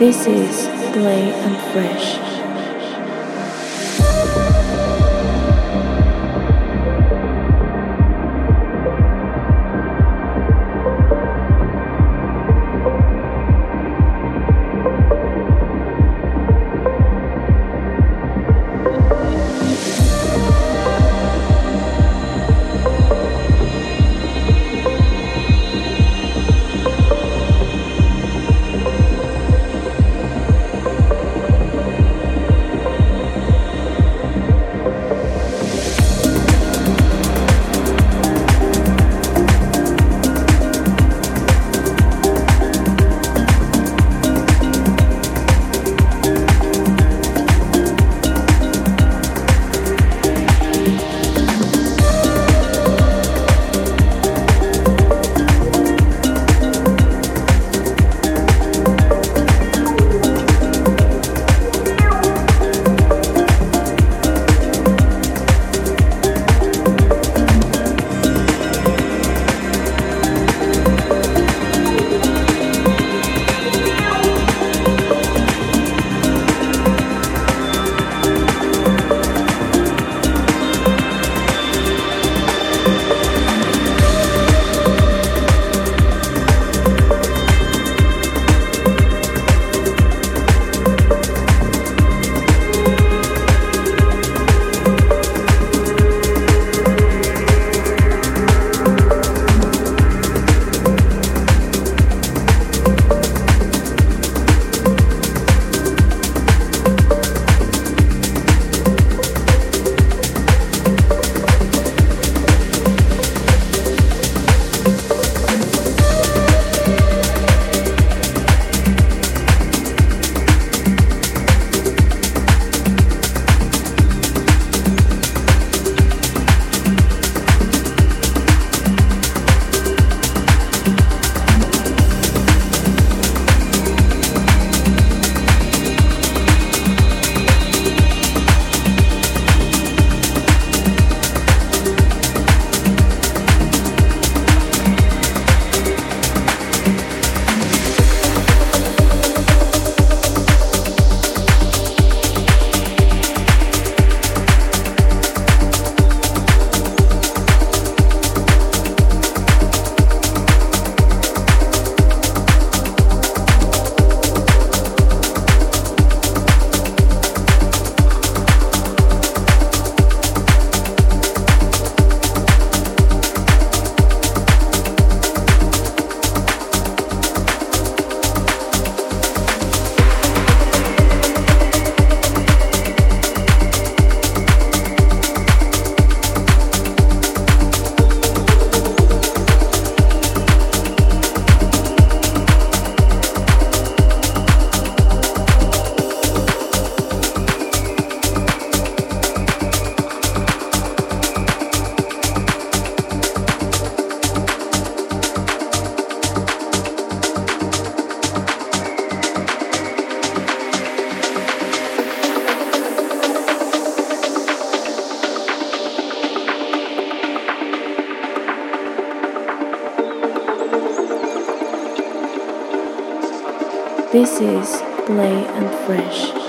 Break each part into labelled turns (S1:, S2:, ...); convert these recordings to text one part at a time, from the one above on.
S1: This is Play and Fresh. This is Play and Fresh.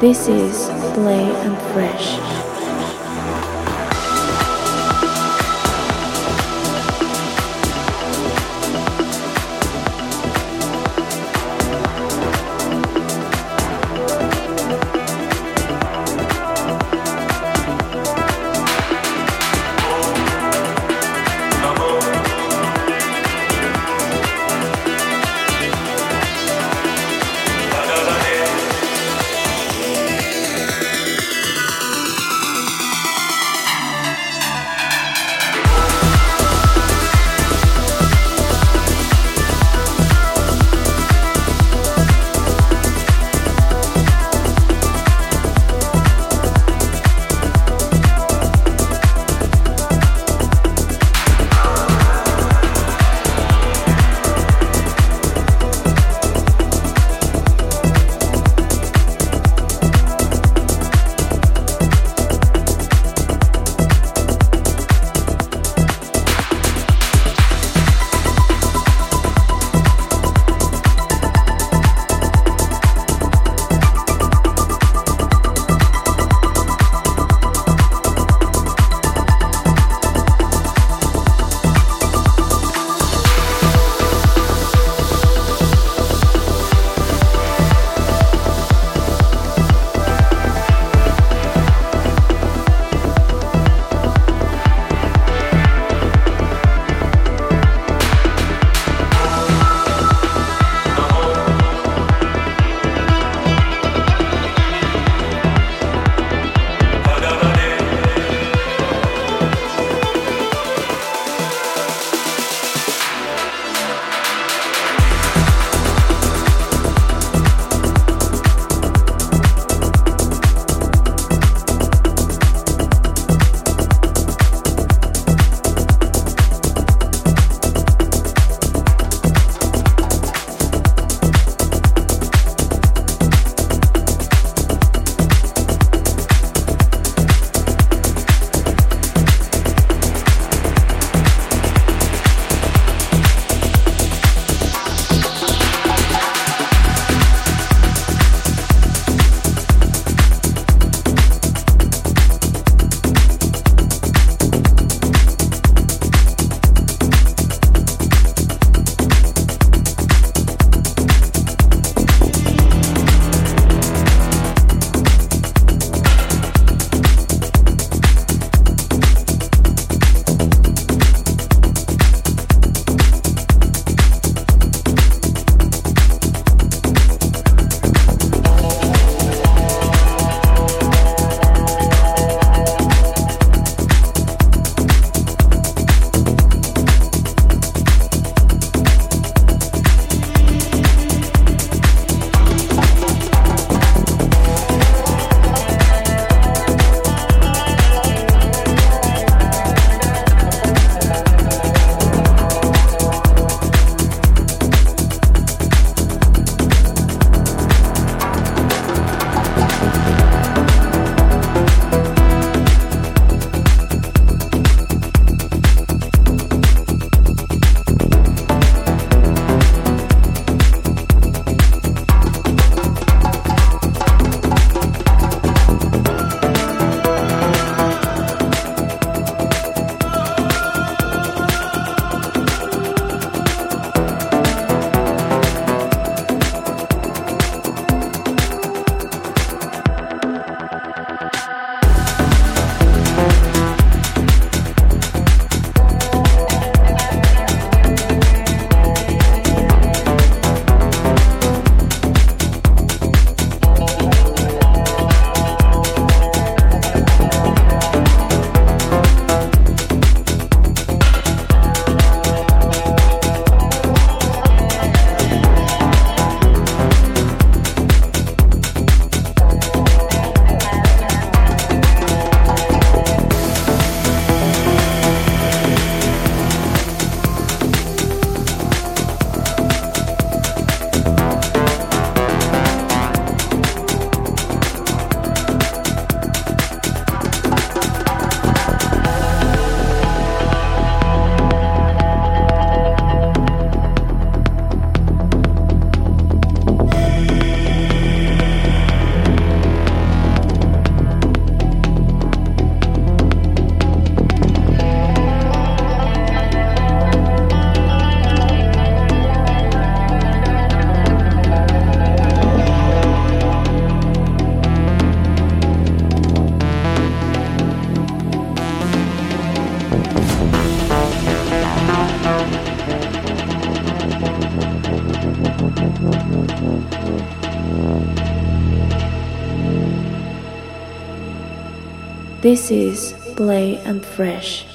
S1: This is Play This is Play and Fresh.